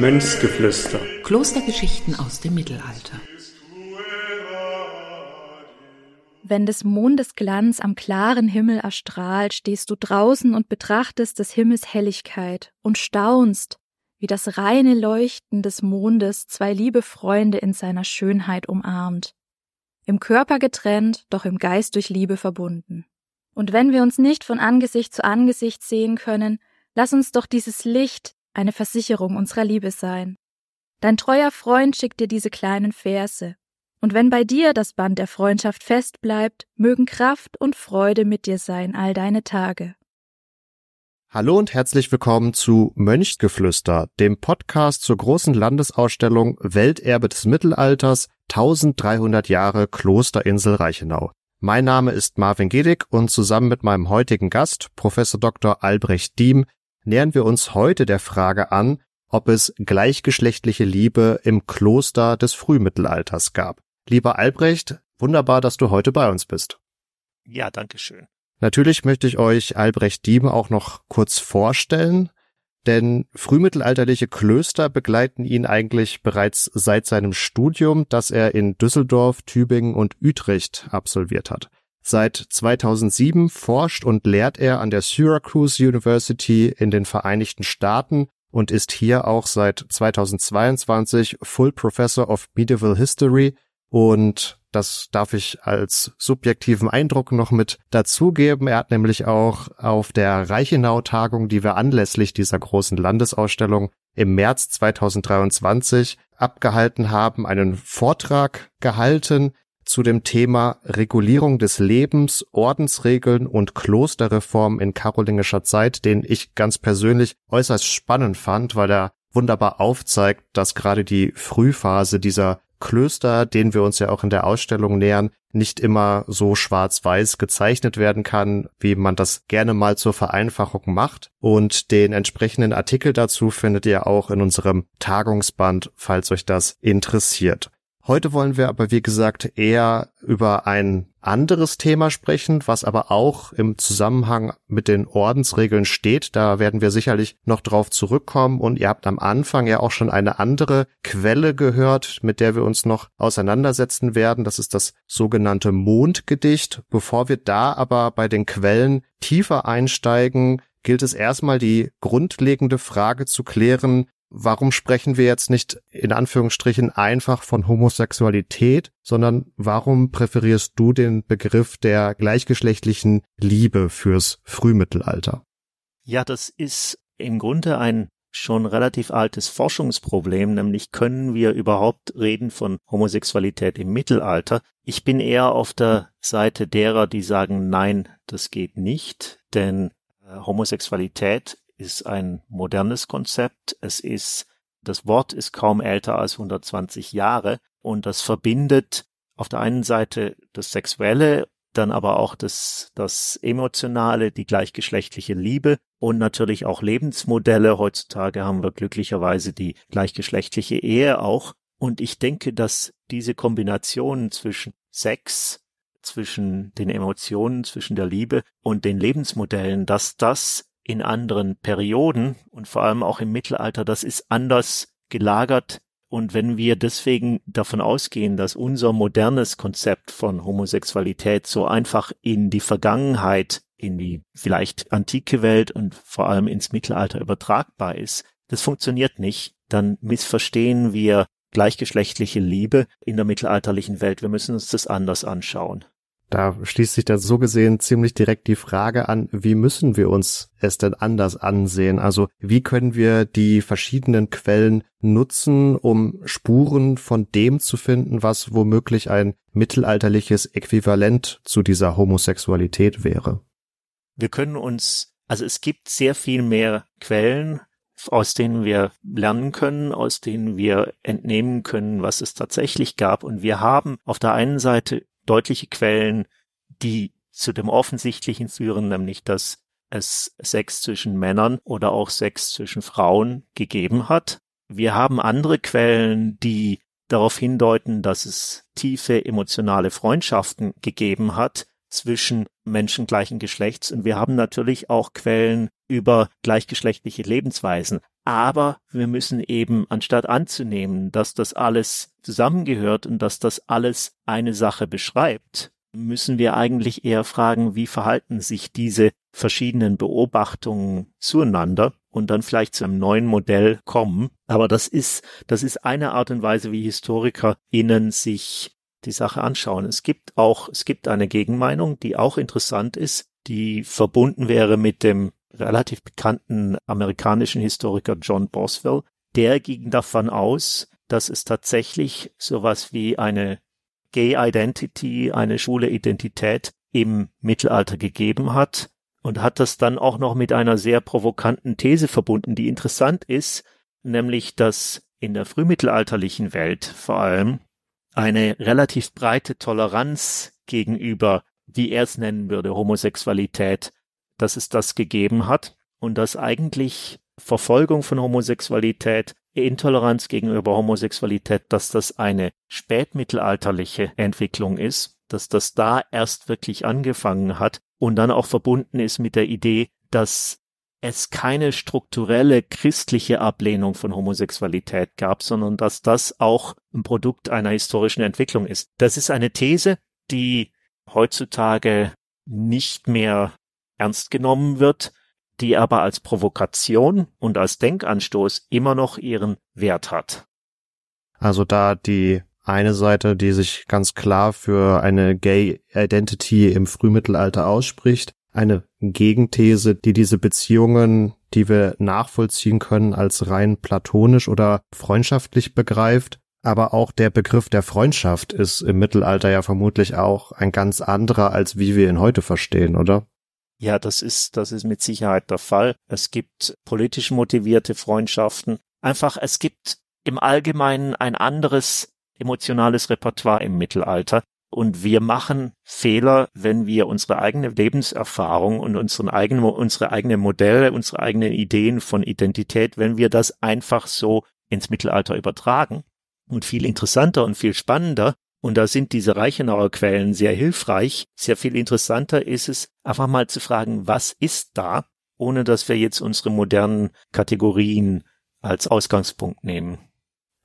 Mönchsgeflüster. Klostergeschichten aus dem Mittelalter. Wenn des Mondes Glanz am klaren Himmel erstrahlt, stehst du draußen und betrachtest des Himmels Helligkeit und staunst, wie das reine Leuchten des Mondes zwei liebe Freunde in seiner Schönheit umarmt. Im Körper getrennt, doch im Geist durch Liebe verbunden. Und wenn wir uns nicht von Angesicht zu Angesicht sehen können, lass uns doch dieses Licht eine Versicherung unserer Liebe sein. Dein treuer Freund schickt dir diese kleinen Verse. Und wenn bei dir das Band der Freundschaft fest bleibt, mögen Kraft und Freude mit dir sein all deine Tage. Hallo und herzlich willkommen zu Mönchsgeflüster, dem Podcast zur großen Landesausstellung Welterbe des Mittelalters 1300 Jahre Klosterinsel Reichenau. Mein Name ist Marvin Gedig und zusammen mit meinem heutigen Gast, Professor Dr. Albrecht Diem, nähern wir uns heute der Frage an, ob es gleichgeschlechtliche Liebe im Kloster des Frühmittelalters gab. Lieber Albrecht, wunderbar, dass du heute bei uns bist. Ja, danke schön. Natürlich möchte ich euch Albrecht Diem auch noch kurz vorstellen, denn frühmittelalterliche Klöster begleiten ihn eigentlich bereits seit seinem Studium, das er in Düsseldorf, Tübingen und Utrecht absolviert hat. Seit 2007 forscht und lehrt er an der Syracuse University in den Vereinigten Staaten und ist hier auch seit 2022 Full Professor of Medieval History und das darf ich als subjektiven Eindruck noch mit dazugeben. Er hat nämlich auch auf der Reichenau-Tagung, die wir anlässlich dieser großen Landesausstellung im März 2023 abgehalten haben, einen Vortrag gehalten, zu dem Thema Regulierung des Lebens, Ordensregeln und Klosterreform in karolingischer Zeit, den ich ganz persönlich äußerst spannend fand, weil er wunderbar aufzeigt, dass gerade die Frühphase dieser Klöster, denen wir uns ja auch in der Ausstellung nähern, nicht immer so schwarz-weiß gezeichnet werden kann, wie man das gerne mal zur Vereinfachung macht. Und den entsprechenden Artikel dazu findet ihr auch in unserem Tagungsband, falls euch das interessiert. Heute wollen wir aber, wie gesagt, eher über ein anderes Thema sprechen, was aber auch im Zusammenhang mit den Ordensregeln steht. Da werden wir sicherlich noch drauf zurückkommen. Und ihr habt am Anfang ja auch schon eine andere Quelle gehört, mit der wir uns noch auseinandersetzen werden. Das ist das sogenannte Mondgedicht. Bevor wir da aber bei den Quellen tiefer einsteigen, gilt es erstmal die grundlegende Frage zu klären, warum sprechen wir jetzt nicht in Anführungsstrichen einfach von Homosexualität, sondern warum präferierst du den Begriff der gleichgeschlechtlichen Liebe fürs Frühmittelalter? Ja, das ist im Grunde ein schon relativ altes Forschungsproblem, nämlich können wir überhaupt reden von Homosexualität im Mittelalter? Ich bin eher auf der Seite derer, die sagen, nein, das geht nicht, denn äh, Homosexualität ist ein modernes Konzept. Es ist, das Wort ist kaum älter als 120 Jahre und das verbindet auf der einen Seite das Sexuelle, dann aber auch das, das Emotionale, die gleichgeschlechtliche Liebe und natürlich auch Lebensmodelle. Heutzutage haben wir glücklicherweise die gleichgeschlechtliche Ehe auch. Und ich denke, dass diese Kombination zwischen Sex, zwischen den Emotionen, zwischen der Liebe und den Lebensmodellen, dass das in anderen Perioden und vor allem auch im Mittelalter, das ist anders gelagert. Und wenn wir deswegen davon ausgehen, dass unser modernes Konzept von Homosexualität so einfach in die Vergangenheit, in die vielleicht antike Welt und vor allem ins Mittelalter übertragbar ist, das funktioniert nicht, dann missverstehen wir gleichgeschlechtliche Liebe in der mittelalterlichen Welt. Wir müssen uns das anders anschauen. Da schließt sich da so gesehen ziemlich direkt die Frage an, wie müssen wir uns es denn anders ansehen? Also wie können wir die verschiedenen Quellen nutzen, um Spuren von dem zu finden, was womöglich ein mittelalterliches Äquivalent zu dieser Homosexualität wäre? Wir können uns, also es gibt sehr viel mehr Quellen, aus denen wir lernen können, aus denen wir entnehmen können, was es tatsächlich gab. Und wir haben auf der einen Seite deutliche Quellen, die zu dem Offensichtlichen führen, nämlich dass es Sex zwischen Männern oder auch Sex zwischen Frauen gegeben hat. Wir haben andere Quellen, die darauf hindeuten, dass es tiefe emotionale Freundschaften gegeben hat. zwischen Menschen gleichen Geschlechts und wir haben natürlich auch Quellen über gleichgeschlechtliche Lebensweisen. Aber wir müssen eben, anstatt anzunehmen, dass das alles zusammengehört und dass das alles eine Sache beschreibt, müssen wir eigentlich eher fragen, wie verhalten sich diese verschiedenen Beobachtungen zueinander und dann vielleicht zu einem neuen Modell kommen. Aber das ist, das ist eine Art und Weise, wie HistorikerInnen sich die Sache anschauen. Es gibt auch, es gibt eine Gegenmeinung, die auch interessant ist, die verbunden wäre mit dem relativ bekannten amerikanischen Historiker John Boswell. Der ging davon aus, dass es tatsächlich sowas wie eine Gay Identity, eine schwule Identität im Mittelalter gegeben hat und hat das dann auch noch mit einer sehr provokanten These verbunden, die interessant ist, nämlich dass in der frühmittelalterlichen Welt vor allem eine relativ breite Toleranz gegenüber, wie er es nennen würde, Homosexualität, dass es das gegeben hat und dass eigentlich Verfolgung von Homosexualität Intoleranz gegenüber Homosexualität, dass das eine spätmittelalterliche Entwicklung ist, dass das da erst wirklich angefangen hat und dann auch verbunden ist mit der Idee, dass es keine strukturelle christliche Ablehnung von Homosexualität gab, sondern dass das auch ein Produkt einer historischen Entwicklung ist. Das ist eine These, die heutzutage nicht mehr ernst genommen wird, die aber als Provokation und als Denkanstoß immer noch ihren Wert hat. Also da die eine Seite, die sich ganz klar für eine Gay Identity im Frühmittelalter ausspricht, eine Gegenthese, die diese Beziehungen, die wir nachvollziehen können, als rein platonisch oder freundschaftlich begreift. Aber auch der Begriff der Freundschaft ist im Mittelalter ja vermutlich auch ein ganz anderer, als wie wir ihn heute verstehen, oder? Ja, das ist, das ist mit Sicherheit der Fall. Es gibt politisch motivierte Freundschaften. Einfach, es gibt im Allgemeinen ein anderes emotionales Repertoire im Mittelalter. Und wir machen Fehler, wenn wir unsere eigene Lebenserfahrung und unseren eigenen, unsere eigenen Modelle, unsere eigenen Ideen von Identität, wenn wir das einfach so ins Mittelalter übertragen. Und viel interessanter und viel spannender und da sind diese Reichenauer Quellen sehr hilfreich. Sehr viel interessanter ist es, einfach mal zu fragen, was ist da, ohne dass wir jetzt unsere modernen Kategorien als Ausgangspunkt nehmen.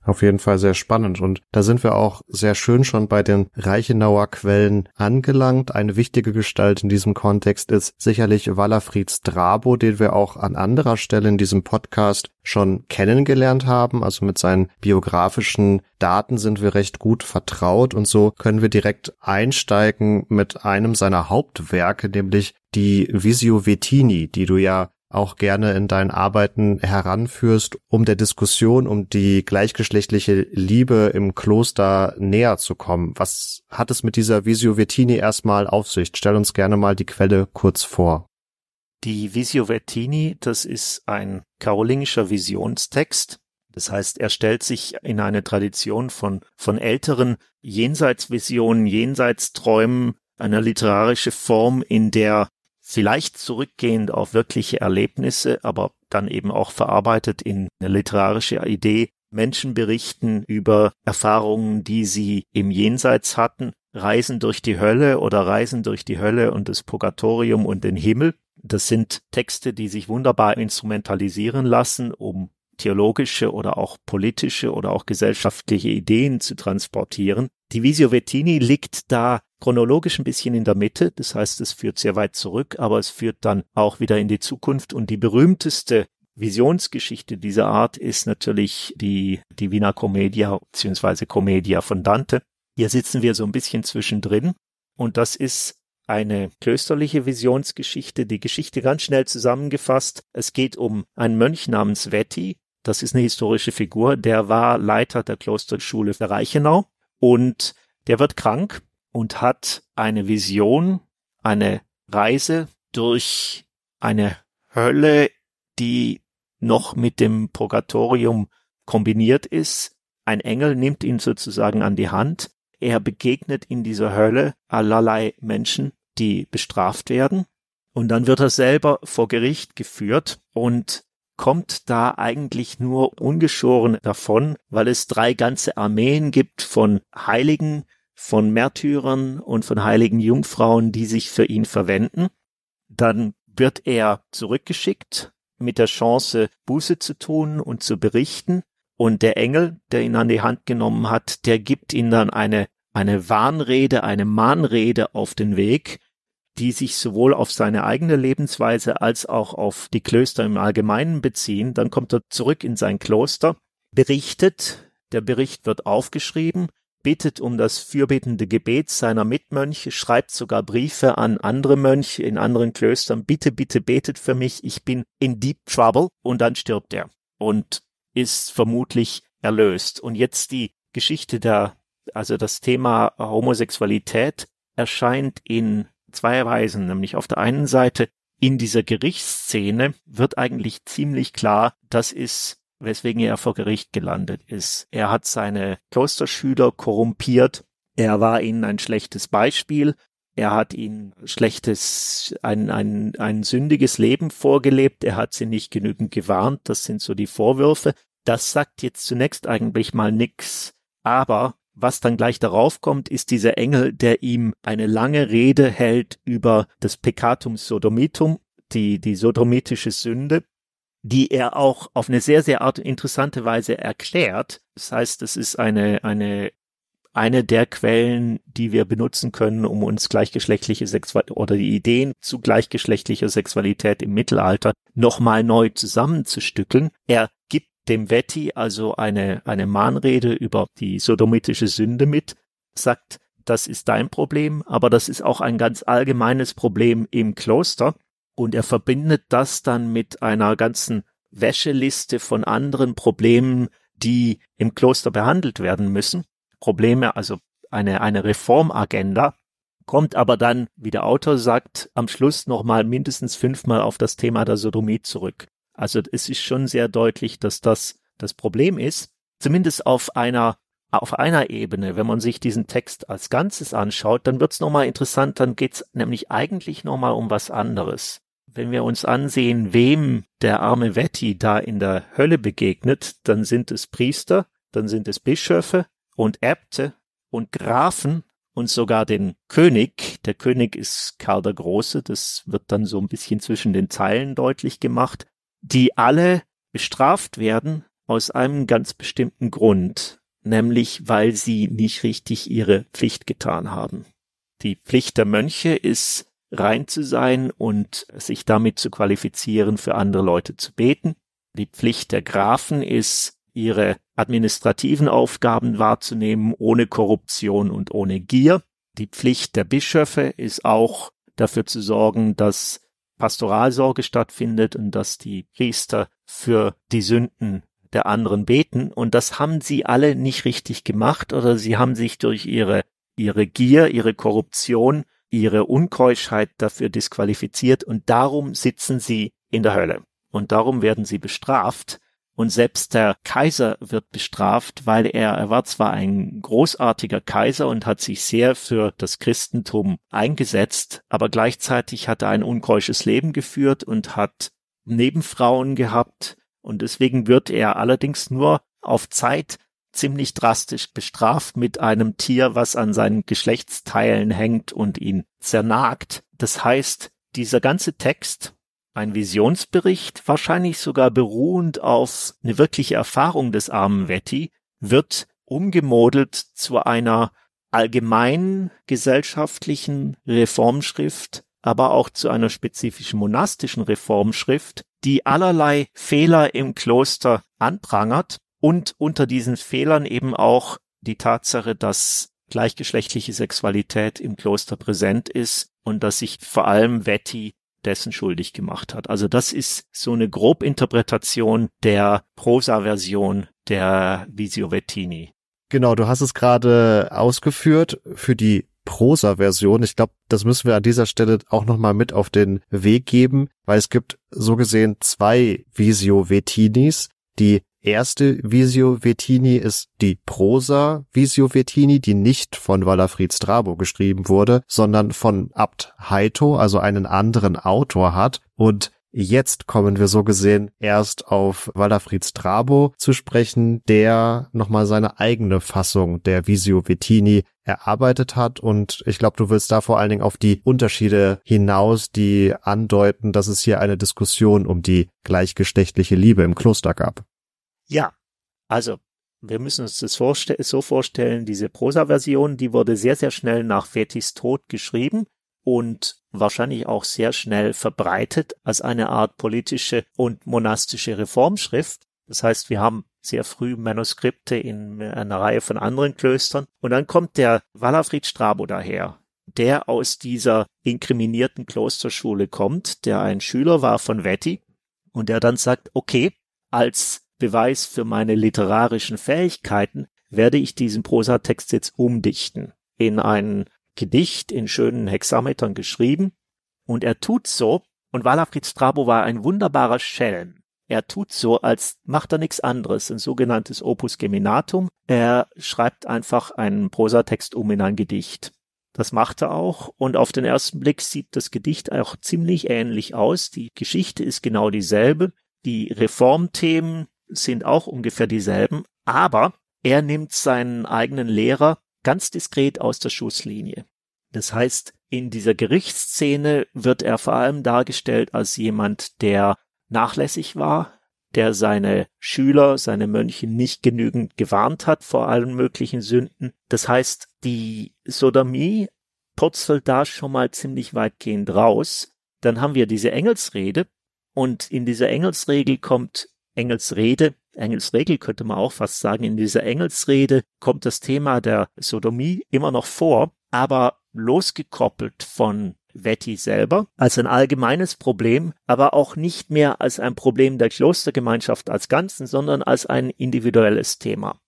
Auf jeden Fall sehr spannend. Und da sind wir auch sehr schön schon bei den Reichenauer Quellen angelangt. Eine wichtige Gestalt in diesem Kontext ist sicherlich Wallerfried Strabo, den wir auch an anderer Stelle in diesem Podcast schon kennengelernt haben. Also mit seinen biografischen Daten sind wir recht gut vertraut und so können wir direkt einsteigen mit einem seiner Hauptwerke, nämlich die Visio Vetini, die du ja auch gerne in deinen Arbeiten heranführst, um der Diskussion um die gleichgeschlechtliche Liebe im Kloster näher zu kommen. Was hat es mit dieser Visio Vertini erstmal auf sich? Stell uns gerne mal die Quelle kurz vor. Die Visio Vertini, das ist ein karolingischer Visionstext. Das heißt, er stellt sich in eine Tradition von, von älteren Jenseitsvisionen, Jenseitsträumen, einer literarische Form, in der vielleicht zurückgehend auf wirkliche Erlebnisse, aber dann eben auch verarbeitet in eine literarische Idee. Menschen berichten über Erfahrungen, die sie im Jenseits hatten, Reisen durch die Hölle oder Reisen durch die Hölle und das Purgatorium und den Himmel. Das sind Texte, die sich wunderbar instrumentalisieren lassen, um theologische oder auch politische oder auch gesellschaftliche Ideen zu transportieren. Die Visio Vettini liegt da chronologisch ein bisschen in der Mitte, das heißt, es führt sehr weit zurück, aber es führt dann auch wieder in die Zukunft und die berühmteste Visionsgeschichte dieser Art ist natürlich die Divina Commedia bzw. Commedia von Dante. Hier sitzen wir so ein bisschen zwischendrin und das ist eine klösterliche Visionsgeschichte, die Geschichte ganz schnell zusammengefasst. Es geht um einen Mönch namens Vetti, das ist eine historische Figur, der war Leiter der Klosterschule der Reichenau und der wird krank und hat eine Vision, eine Reise durch eine Hölle, die noch mit dem Purgatorium kombiniert ist. Ein Engel nimmt ihn sozusagen an die Hand. Er begegnet in dieser Hölle allerlei Menschen, die bestraft werden. Und dann wird er selber vor Gericht geführt und kommt da eigentlich nur ungeschoren davon, weil es drei ganze Armeen gibt von Heiligen, von Märtyrern und von heiligen Jungfrauen, die sich für ihn verwenden. Dann wird er zurückgeschickt mit der Chance, Buße zu tun und zu berichten. Und der Engel, der ihn an die Hand genommen hat, der gibt ihm dann eine, eine Warnrede, eine Mahnrede auf den Weg, die sich sowohl auf seine eigene Lebensweise als auch auf die Klöster im Allgemeinen beziehen. Dann kommt er zurück in sein Kloster, berichtet, der Bericht wird aufgeschrieben, betet um das fürbetende Gebet seiner Mitmönche, schreibt sogar Briefe an andere Mönche in anderen Klöstern, bitte, bitte betet für mich, ich bin in deep trouble und dann stirbt er und ist vermutlich erlöst. Und jetzt die Geschichte der, also das Thema Homosexualität erscheint in zwei Weisen, nämlich auf der einen Seite in dieser Gerichtsszene wird eigentlich ziemlich klar, das ist weswegen er vor Gericht gelandet ist. Er hat seine Klosterschüler korrumpiert, er war ihnen ein schlechtes Beispiel, er hat ihnen schlechtes, ein, ein, ein sündiges Leben vorgelebt, er hat sie nicht genügend gewarnt, das sind so die Vorwürfe. Das sagt jetzt zunächst eigentlich mal nix, aber was dann gleich darauf kommt, ist dieser Engel, der ihm eine lange Rede hält über das Peccatum Sodomitum, die, die sodomitische Sünde, die er auch auf eine sehr, sehr interessante Weise erklärt. Das heißt, es ist eine, eine, eine der Quellen, die wir benutzen können, um uns gleichgeschlechtliche Sexualität oder die Ideen zu gleichgeschlechtlicher Sexualität im Mittelalter nochmal neu zusammenzustückeln. Er gibt dem Vetti also eine, eine Mahnrede über die sodomitische Sünde mit, sagt, das ist dein Problem, aber das ist auch ein ganz allgemeines Problem im Kloster. Und er verbindet das dann mit einer ganzen Wäscheliste von anderen Problemen, die im Kloster behandelt werden müssen. Probleme, also eine, eine Reformagenda, kommt aber dann, wie der Autor sagt, am Schluss nochmal mindestens fünfmal auf das Thema der Sodomie zurück. Also es ist schon sehr deutlich, dass das das Problem ist, zumindest auf einer auf einer Ebene, wenn man sich diesen Text als Ganzes anschaut, dann wird's nochmal interessant, dann geht's nämlich eigentlich nochmal um was anderes wenn wir uns ansehen, wem der arme Vetti da in der Hölle begegnet, dann sind es Priester, dann sind es Bischöfe und Äbte und Grafen und sogar den König. Der König ist Karl der Große, das wird dann so ein bisschen zwischen den Zeilen deutlich gemacht, die alle bestraft werden aus einem ganz bestimmten Grund, nämlich weil sie nicht richtig ihre Pflicht getan haben. Die Pflicht der Mönche ist rein zu sein und sich damit zu qualifizieren, für andere Leute zu beten. Die Pflicht der Grafen ist, ihre administrativen Aufgaben wahrzunehmen, ohne Korruption und ohne Gier. Die Pflicht der Bischöfe ist auch dafür zu sorgen, dass Pastoralsorge stattfindet und dass die Priester für die Sünden der anderen beten. Und das haben sie alle nicht richtig gemacht oder sie haben sich durch ihre, ihre Gier, ihre Korruption ihre Unkeuschheit dafür disqualifiziert und darum sitzen sie in der Hölle. Und darum werden sie bestraft. Und selbst der Kaiser wird bestraft, weil er, er war zwar ein großartiger Kaiser und hat sich sehr für das Christentum eingesetzt, aber gleichzeitig hat er ein unkeusches Leben geführt und hat Nebenfrauen gehabt. Und deswegen wird er allerdings nur auf Zeit ziemlich drastisch bestraft mit einem Tier, was an seinen Geschlechtsteilen hängt und ihn zernagt. Das heißt, dieser ganze Text, ein Visionsbericht, wahrscheinlich sogar beruhend auf eine wirkliche Erfahrung des armen Vetti, wird umgemodelt zu einer allgemeinen gesellschaftlichen Reformschrift, aber auch zu einer spezifischen monastischen Reformschrift, die allerlei Fehler im Kloster anprangert und unter diesen Fehlern eben auch die Tatsache, dass gleichgeschlechtliche Sexualität im Kloster präsent ist und dass sich vor allem Vetti dessen schuldig gemacht hat. Also das ist so eine Grobinterpretation der Prosa-Version der Visio Vettini. Genau, du hast es gerade ausgeführt für die Prosa-Version. Ich glaube, das müssen wir an dieser Stelle auch nochmal mit auf den Weg geben, weil es gibt so gesehen zwei Visio Vettinis. Die erste Visio Vettini ist die Prosa Visio Vettini, die nicht von Walafrid Strabo geschrieben wurde, sondern von Abt Heito, also einen anderen Autor hat. Und Jetzt kommen wir so gesehen erst auf Walafrid Strabo zu sprechen, der nochmal seine eigene Fassung der Visio Vettini erarbeitet hat. Und ich glaube, du willst da vor allen Dingen auf die Unterschiede hinaus, die andeuten, dass es hier eine Diskussion um die gleichgeschlechtliche Liebe im Kloster gab. Ja, also wir müssen uns das vorste so vorstellen, diese Prosa-Version, die wurde sehr, sehr schnell nach Vettis Tod geschrieben und wahrscheinlich auch sehr schnell verbreitet als eine Art politische und monastische Reformschrift. Das heißt, wir haben sehr früh Manuskripte in einer Reihe von anderen Klöstern und dann kommt der Walafrid Strabo daher, der aus dieser inkriminierten Klosterschule kommt, der ein Schüler war von Vetti und der dann sagt, okay, als Beweis für meine literarischen Fähigkeiten werde ich diesen Prosatext jetzt umdichten in ein Gedicht in schönen Hexametern geschrieben und er tut so, und Walafrid Strabo war ein wunderbarer Schelm. Er tut so, als macht er nichts anderes, ein sogenanntes Opus Geminatum. Er schreibt einfach einen Prosatext um in ein Gedicht. Das macht er auch und auf den ersten Blick sieht das Gedicht auch ziemlich ähnlich aus. Die Geschichte ist genau dieselbe. Die Reformthemen sind auch ungefähr dieselben, aber er nimmt seinen eigenen Lehrer ganz diskret aus der Schusslinie. Das heißt, in dieser Gerichtsszene wird er vor allem dargestellt als jemand, der nachlässig war, der seine Schüler, seine Mönche nicht genügend gewarnt hat vor allen möglichen Sünden. Das heißt, die Sodomie purzelt da schon mal ziemlich weitgehend raus. Dann haben wir diese Engelsrede und in dieser Engelsregel kommt Engelsrede, Engelsregel könnte man auch fast sagen, in dieser Engelsrede kommt das Thema der Sodomie immer noch vor, aber losgekoppelt von Vetti selber als ein allgemeines Problem, aber auch nicht mehr als ein Problem der Klostergemeinschaft als Ganzen, sondern als ein individuelles Thema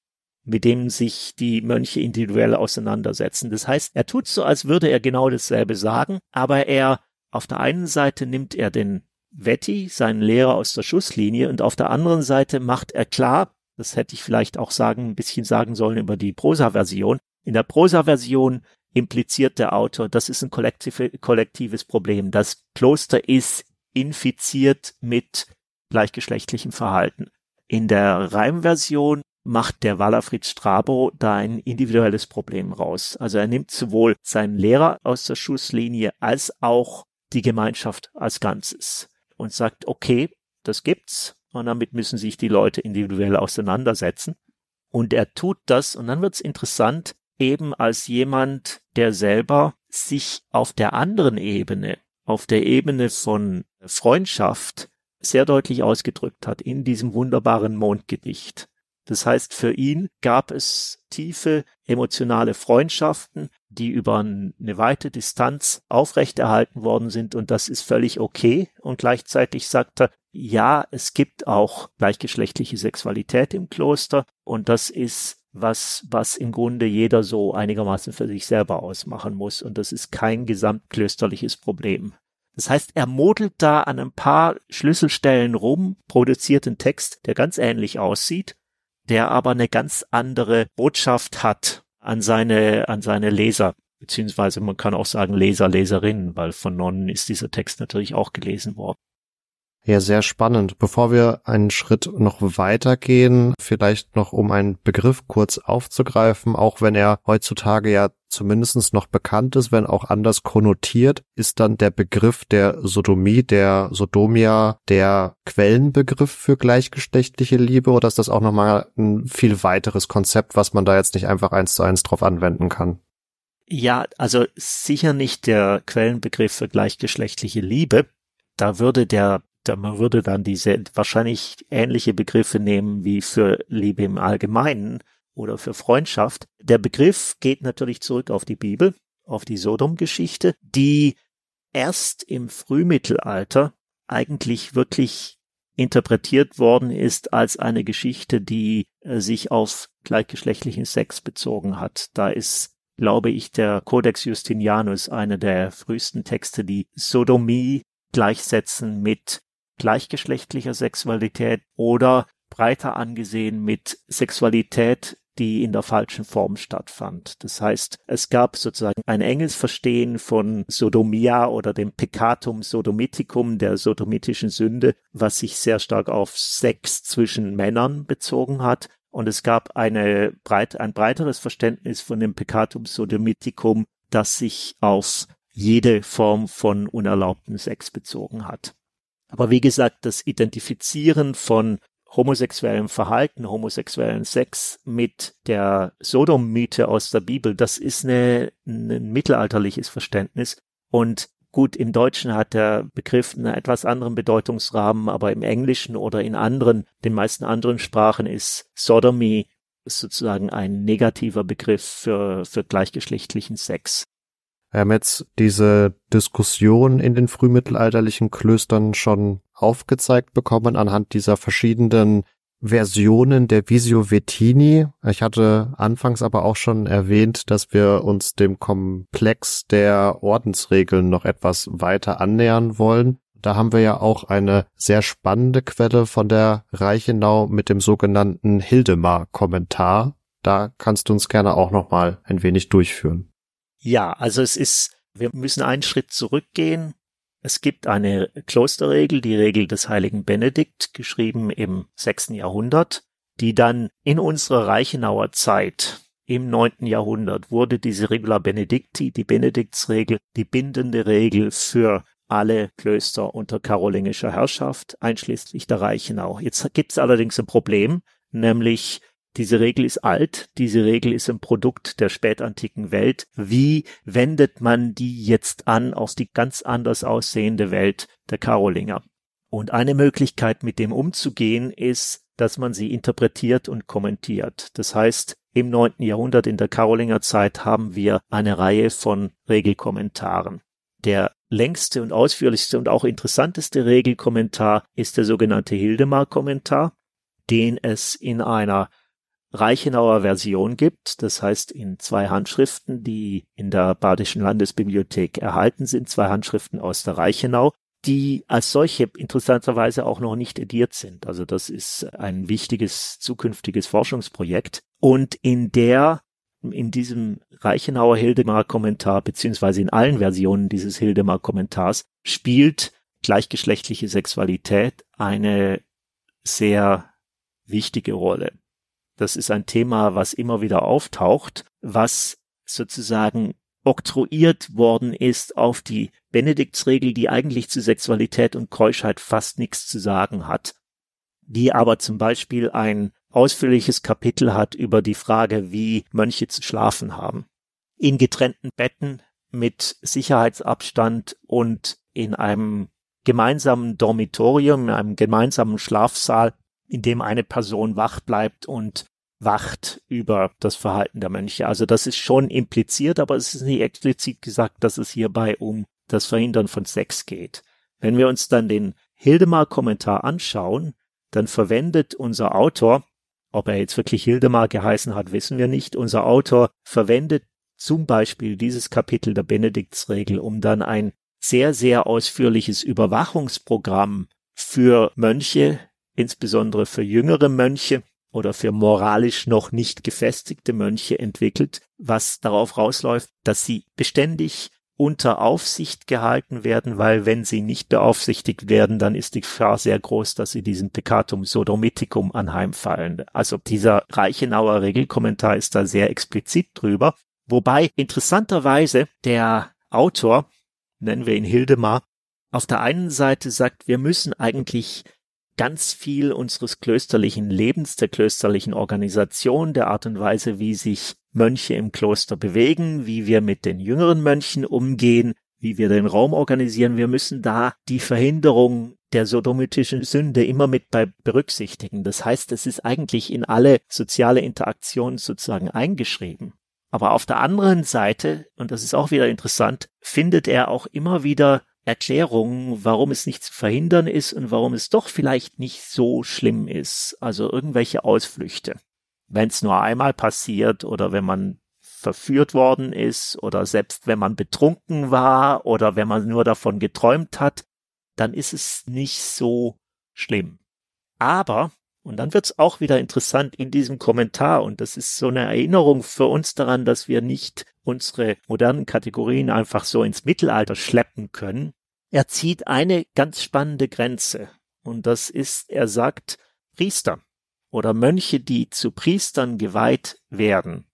mit dem sich die Mönche individuell auseinandersetzen. Das heißt, er tut so, als würde er genau dasselbe sagen, aber er auf der einen Seite nimmt er den Vetti, seinen Lehrer aus der Schusslinie, und auf der anderen Seite macht er klar, das hätte ich vielleicht auch sagen, ein bisschen sagen sollen über die Prosa-Version. In der Prosa-Version impliziert der Autor, das ist ein kollektives Problem. Das Kloster ist infiziert mit gleichgeschlechtlichem Verhalten. In der Reimversion macht der Walafrid Strabo da ein individuelles Problem raus. Also er nimmt sowohl seinen Lehrer aus der Schusslinie als auch die Gemeinschaft als Ganzes und sagt, okay, das gibt's und damit müssen sich die Leute individuell auseinandersetzen. Und er tut das und dann wird's interessant, eben als jemand, der selber sich auf der anderen Ebene, auf der Ebene von Freundschaft sehr deutlich ausgedrückt hat in diesem wunderbaren Mondgedicht. Das heißt, für ihn gab es tiefe emotionale Freundschaften, die über eine weite Distanz aufrechterhalten worden sind und das ist völlig okay. Und gleichzeitig sagt er, ja, es gibt auch gleichgeschlechtliche Sexualität im Kloster und das ist was, was im Grunde jeder so einigermaßen für sich selber ausmachen muss und das ist kein gesamtklösterliches Problem. Das heißt, er modelt da an ein paar Schlüsselstellen rum, produziert einen Text, der ganz ähnlich aussieht der aber eine ganz andere Botschaft hat an seine, an seine Leser. Beziehungsweise man kann auch sagen Leser, Leserinnen, weil von Nonnen ist dieser Text natürlich auch gelesen worden. Ja, sehr spannend. Bevor wir einen Schritt noch weitergehen, vielleicht noch um einen Begriff kurz aufzugreifen, auch wenn er heutzutage ja zumindest noch bekannt ist, wenn auch anders konnotiert, ist dann der Begriff der Sodomie, der Sodomia, der Quellenbegriff für gleichgeschlechtliche Liebe oder ist das auch nochmal ein viel weiteres Konzept, was man da jetzt nicht einfach eins zu eins drauf anwenden kann? Ja, also sicher nicht der Quellenbegriff für gleichgeschlechtliche Liebe. Da würde der man würde dann diese wahrscheinlich ähnliche Begriffe nehmen wie für Liebe im Allgemeinen oder für Freundschaft. Der Begriff geht natürlich zurück auf die Bibel, auf die Sodom-Geschichte, die erst im Frühmittelalter eigentlich wirklich interpretiert worden ist als eine Geschichte, die äh, sich auf gleichgeschlechtlichen Sex bezogen hat. Da ist, glaube ich, der Codex Justinianus einer der frühesten Texte, die Sodomie gleichsetzen mit gleichgeschlechtlicher Sexualität oder breiter angesehen mit Sexualität, die in der falschen Form stattfand. Das heißt, es gab sozusagen ein enges Verstehen von Sodomia oder dem Peccatum Sodomiticum, der sodomitischen Sünde, was sich sehr stark auf Sex zwischen Männern bezogen hat. Und es gab eine breit, ein breiteres Verständnis von dem Peccatum Sodomiticum, das sich auf jede Form von unerlaubten Sex bezogen hat. Aber wie gesagt, das Identifizieren von homosexuellem Verhalten, homosexuellen Sex mit der Sodom-Mythe aus der Bibel, das ist eine, ein mittelalterliches Verständnis. Und gut, im Deutschen hat der Begriff einen etwas anderen Bedeutungsrahmen, aber im Englischen oder in anderen, den meisten anderen Sprachen ist Sodomy sozusagen ein negativer Begriff für, für gleichgeschlechtlichen Sex. Wir haben jetzt diese Diskussion in den frühmittelalterlichen Klöstern schon aufgezeigt bekommen anhand dieser verschiedenen Versionen der Visio Vetini. Ich hatte anfangs aber auch schon erwähnt, dass wir uns dem Komplex der Ordensregeln noch etwas weiter annähern wollen. Da haben wir ja auch eine sehr spannende Quelle von der Reichenau mit dem sogenannten Hildemar-Kommentar. Da kannst du uns gerne auch noch mal ein wenig durchführen. Ja, also es ist, wir müssen einen Schritt zurückgehen. Es gibt eine Klosterregel, die Regel des heiligen Benedikt, geschrieben im sechsten Jahrhundert, die dann in unserer Reichenauer Zeit im neunten Jahrhundert wurde diese Regula Benedicti, die Benediktsregel, die bindende Regel für alle Klöster unter karolingischer Herrschaft, einschließlich der Reichenau. Jetzt gibt es allerdings ein Problem, nämlich diese Regel ist alt, diese Regel ist ein Produkt der spätantiken Welt. Wie wendet man die jetzt an auf die ganz anders aussehende Welt der Karolinger? Und eine Möglichkeit, mit dem umzugehen, ist, dass man sie interpretiert und kommentiert. Das heißt, im neunten Jahrhundert in der Karolinger Zeit haben wir eine Reihe von Regelkommentaren. Der längste und ausführlichste und auch interessanteste Regelkommentar ist der sogenannte Hildemar-Kommentar, den es in einer Reichenauer Version gibt, das heißt in zwei Handschriften, die in der Badischen Landesbibliothek erhalten sind, zwei Handschriften aus der Reichenau, die als solche interessanterweise auch noch nicht ediert sind. Also das ist ein wichtiges zukünftiges Forschungsprojekt. Und in der, in diesem Reichenauer Hildemar-Kommentar, beziehungsweise in allen Versionen dieses Hildemar-Kommentars, spielt gleichgeschlechtliche Sexualität eine sehr wichtige Rolle. Das ist ein Thema, was immer wieder auftaucht, was sozusagen oktroyiert worden ist auf die Benediktsregel, die eigentlich zu Sexualität und Keuschheit fast nichts zu sagen hat, die aber zum Beispiel ein ausführliches Kapitel hat über die Frage, wie Mönche zu schlafen haben. In getrennten Betten mit Sicherheitsabstand und in einem gemeinsamen Dormitorium, in einem gemeinsamen Schlafsaal in dem eine Person wach bleibt und wacht über das Verhalten der Mönche. Also das ist schon impliziert, aber es ist nicht explizit gesagt, dass es hierbei um das Verhindern von Sex geht. Wenn wir uns dann den Hildemar-Kommentar anschauen, dann verwendet unser Autor, ob er jetzt wirklich Hildemar geheißen hat, wissen wir nicht, unser Autor verwendet zum Beispiel dieses Kapitel der Benediktsregel, um dann ein sehr, sehr ausführliches Überwachungsprogramm für Mönche insbesondere für jüngere Mönche oder für moralisch noch nicht gefestigte Mönche entwickelt, was darauf rausläuft, dass sie beständig unter Aufsicht gehalten werden, weil wenn sie nicht beaufsichtigt werden, dann ist die Gefahr sehr groß, dass sie diesem Peccatum Sodomiticum anheimfallen. Also dieser Reichenauer Regelkommentar ist da sehr explizit drüber. Wobei interessanterweise der Autor, nennen wir ihn Hildemar, auf der einen Seite sagt, wir müssen eigentlich ganz viel unseres klösterlichen Lebens, der klösterlichen Organisation, der Art und Weise, wie sich Mönche im Kloster bewegen, wie wir mit den jüngeren Mönchen umgehen, wie wir den Raum organisieren. Wir müssen da die Verhinderung der sodomitischen Sünde immer mit bei berücksichtigen. Das heißt, es ist eigentlich in alle soziale Interaktionen sozusagen eingeschrieben. Aber auf der anderen Seite, und das ist auch wieder interessant, findet er auch immer wieder Erklärungen, warum es nicht zu verhindern ist und warum es doch vielleicht nicht so schlimm ist. Also irgendwelche Ausflüchte. Wenn es nur einmal passiert oder wenn man verführt worden ist oder selbst wenn man betrunken war oder wenn man nur davon geträumt hat, dann ist es nicht so schlimm. Aber, Und dann wird's auch wieder interessant in diesem Kommentar. Und das ist so eine Erinnerung für uns daran, dass wir nicht unsere modernen Kategorien einfach so ins Mittelalter schleppen können. Er zieht eine ganz spannende Grenze. Und das ist, er sagt, Priester oder Mönche, die zu Priestern geweiht werden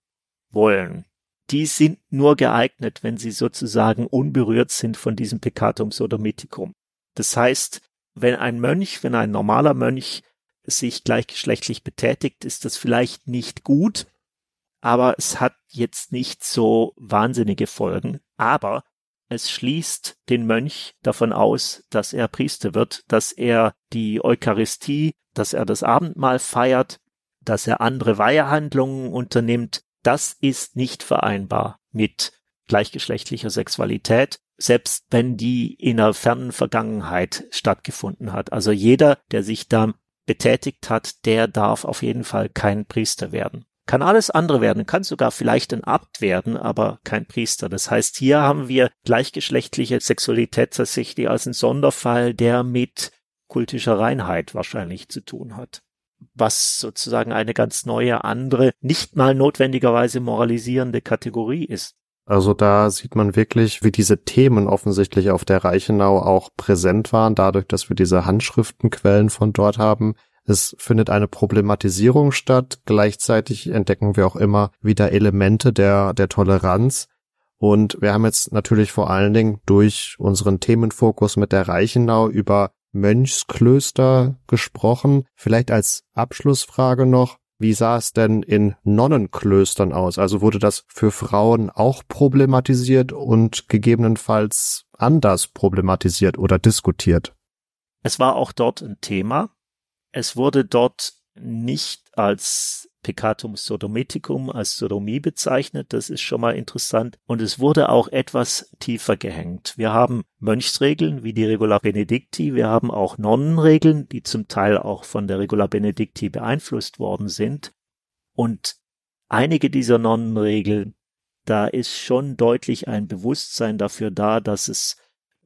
wollen, die sind nur geeignet, wenn sie sozusagen unberührt sind von diesem Peccatum Sodomitikum. Das heißt, wenn ein Mönch, wenn ein normaler Mönch sich gleichgeschlechtlich betätigt, ist das vielleicht nicht gut, aber es hat jetzt nicht so wahnsinnige Folgen. Aber es schließt den Mönch davon aus, dass er Priester wird, dass er die Eucharistie, dass er das Abendmahl feiert, dass er andere Weihehandlungen unternimmt. Das ist nicht vereinbar mit gleichgeschlechtlicher Sexualität selbst wenn die in einer fernen Vergangenheit stattgefunden hat. Also jeder, der sich da betätigt hat, der darf auf jeden Fall kein Priester werden. Kann alles andere werden, kann sogar vielleicht ein Abt werden, aber kein Priester. Das heißt, hier haben wir gleichgeschlechtliche Sexualität tatsächlich als ein Sonderfall, der mit kultischer Reinheit wahrscheinlich zu tun hat. Was sozusagen eine ganz neue, andere, nicht mal notwendigerweise moralisierende Kategorie ist. Also da sieht man wirklich, wie diese Themen offensichtlich auf der Reichenau auch präsent waren, dadurch, dass wir diese Handschriftenquellen von dort haben. Es findet eine Problematisierung statt. Gleichzeitig entdecken wir auch immer wieder Elemente der, der Toleranz. Und wir haben jetzt natürlich vor allen Dingen durch unseren Themenfokus mit der Reichenau über Mönchsklöster gesprochen. Vielleicht als Abschlussfrage noch, wie sah es denn in Nonnenklöstern aus? Also wurde das für Frauen auch problematisiert und gegebenenfalls anders problematisiert oder diskutiert? Es war auch dort ein Thema. Es wurde dort nicht als Peccatum Sodomiticum als Sodomie bezeichnet. Das ist schon mal interessant. Und es wurde auch etwas tiefer gehängt. Wir haben Mönchsregeln wie die Regula Benedicti. Wir haben auch Nonnenregeln, die zum Teil auch von der Regula Benedicti beeinflusst worden sind. Und einige dieser Nonnenregeln, da ist schon deutlich ein Bewusstsein dafür da, dass es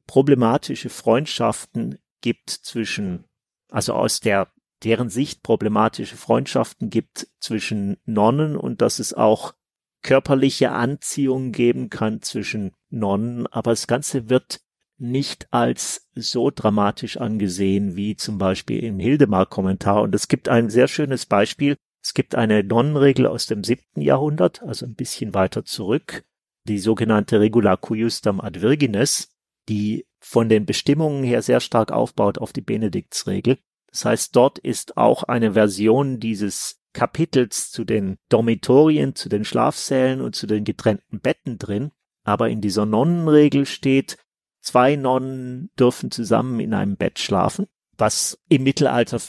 problematische Freundschaften gibt zwischen, also aus der deren Sicht problematische Freundschaften gibt zwischen Nonnen und dass es auch körperliche Anziehung geben kann zwischen Nonnen, aber das Ganze wird nicht als so dramatisch angesehen wie zum Beispiel im Hildemar-Kommentar. Und es gibt ein sehr schönes Beispiel. Es gibt eine Nonnenregel aus dem siebten Jahrhundert, also ein bisschen weiter zurück, die sogenannte Regula cuiustam ad virgines, die von den Bestimmungen her sehr stark aufbaut auf die Benediktsregel. Das heißt, dort ist auch eine Version dieses Kapitels zu den Dormitorien, zu den Schlafsälen und zu den getrennten Betten drin. Aber in dieser Nonnenregel steht, zwei Nonnen dürfen zusammen in einem Bett schlafen, was im Mittelalter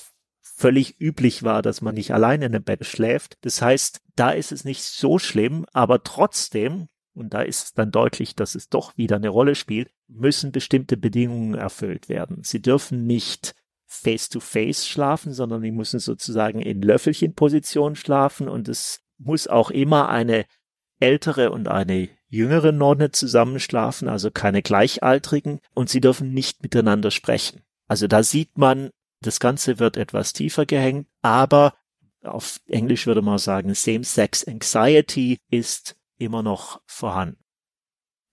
völlig üblich war, dass man nicht alleine in einem Bett schläft. Das heißt, da ist es nicht so schlimm, aber trotzdem, und da ist es dann deutlich, dass es doch wieder eine Rolle spielt, müssen bestimmte Bedingungen erfüllt werden. Sie dürfen nicht face-to-face -face schlafen, sondern die müssen sozusagen in Löffelchenposition schlafen und es muss auch immer eine ältere und eine jüngere Nonne zusammenschlafen, also keine Gleichaltrigen, und sie dürfen nicht miteinander sprechen. Also da sieht man, das Ganze wird etwas tiefer gehängt, aber auf Englisch würde man sagen, Same-Sex Anxiety ist immer noch vorhanden.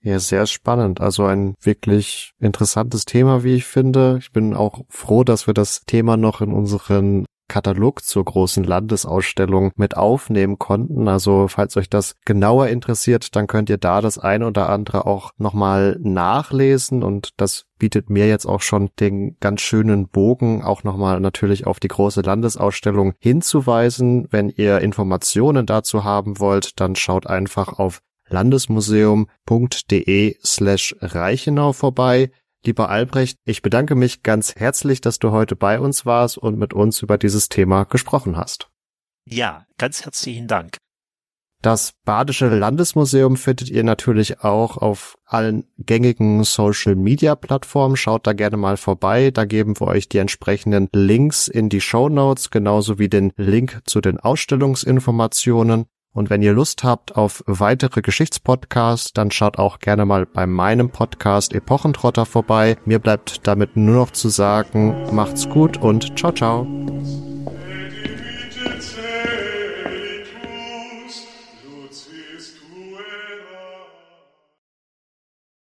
Ja, sehr spannend. Also ein wirklich interessantes Thema, wie ich finde. Ich bin auch froh, dass wir das Thema noch in unseren Katalog zur großen Landesausstellung mit aufnehmen konnten. Also falls euch das genauer interessiert, dann könnt ihr da das eine oder andere auch nochmal nachlesen und das bietet mir jetzt auch schon den ganz schönen Bogen, auch nochmal natürlich auf die große Landesausstellung hinzuweisen. Wenn ihr Informationen dazu haben wollt, dann schaut einfach auf landesmuseum.de slash Reichenau vorbei. Lieber Albrecht, ich bedanke mich ganz herzlich, dass du heute bei uns warst und mit uns über dieses Thema gesprochen hast. Ja, ganz herzlichen Dank. Das Badische Landesmuseum findet ihr natürlich auch auf allen gängigen Social Media Plattformen. Schaut da gerne mal vorbei. Da geben wir euch die entsprechenden Links in die Show Notes, genauso wie den Link zu den Ausstellungsinformationen. Und wenn ihr Lust habt auf weitere Geschichtspodcasts, dann schaut auch gerne mal bei meinem Podcast Epochentrotter vorbei. Mir bleibt damit nur noch zu sagen, macht's gut und ciao, ciao.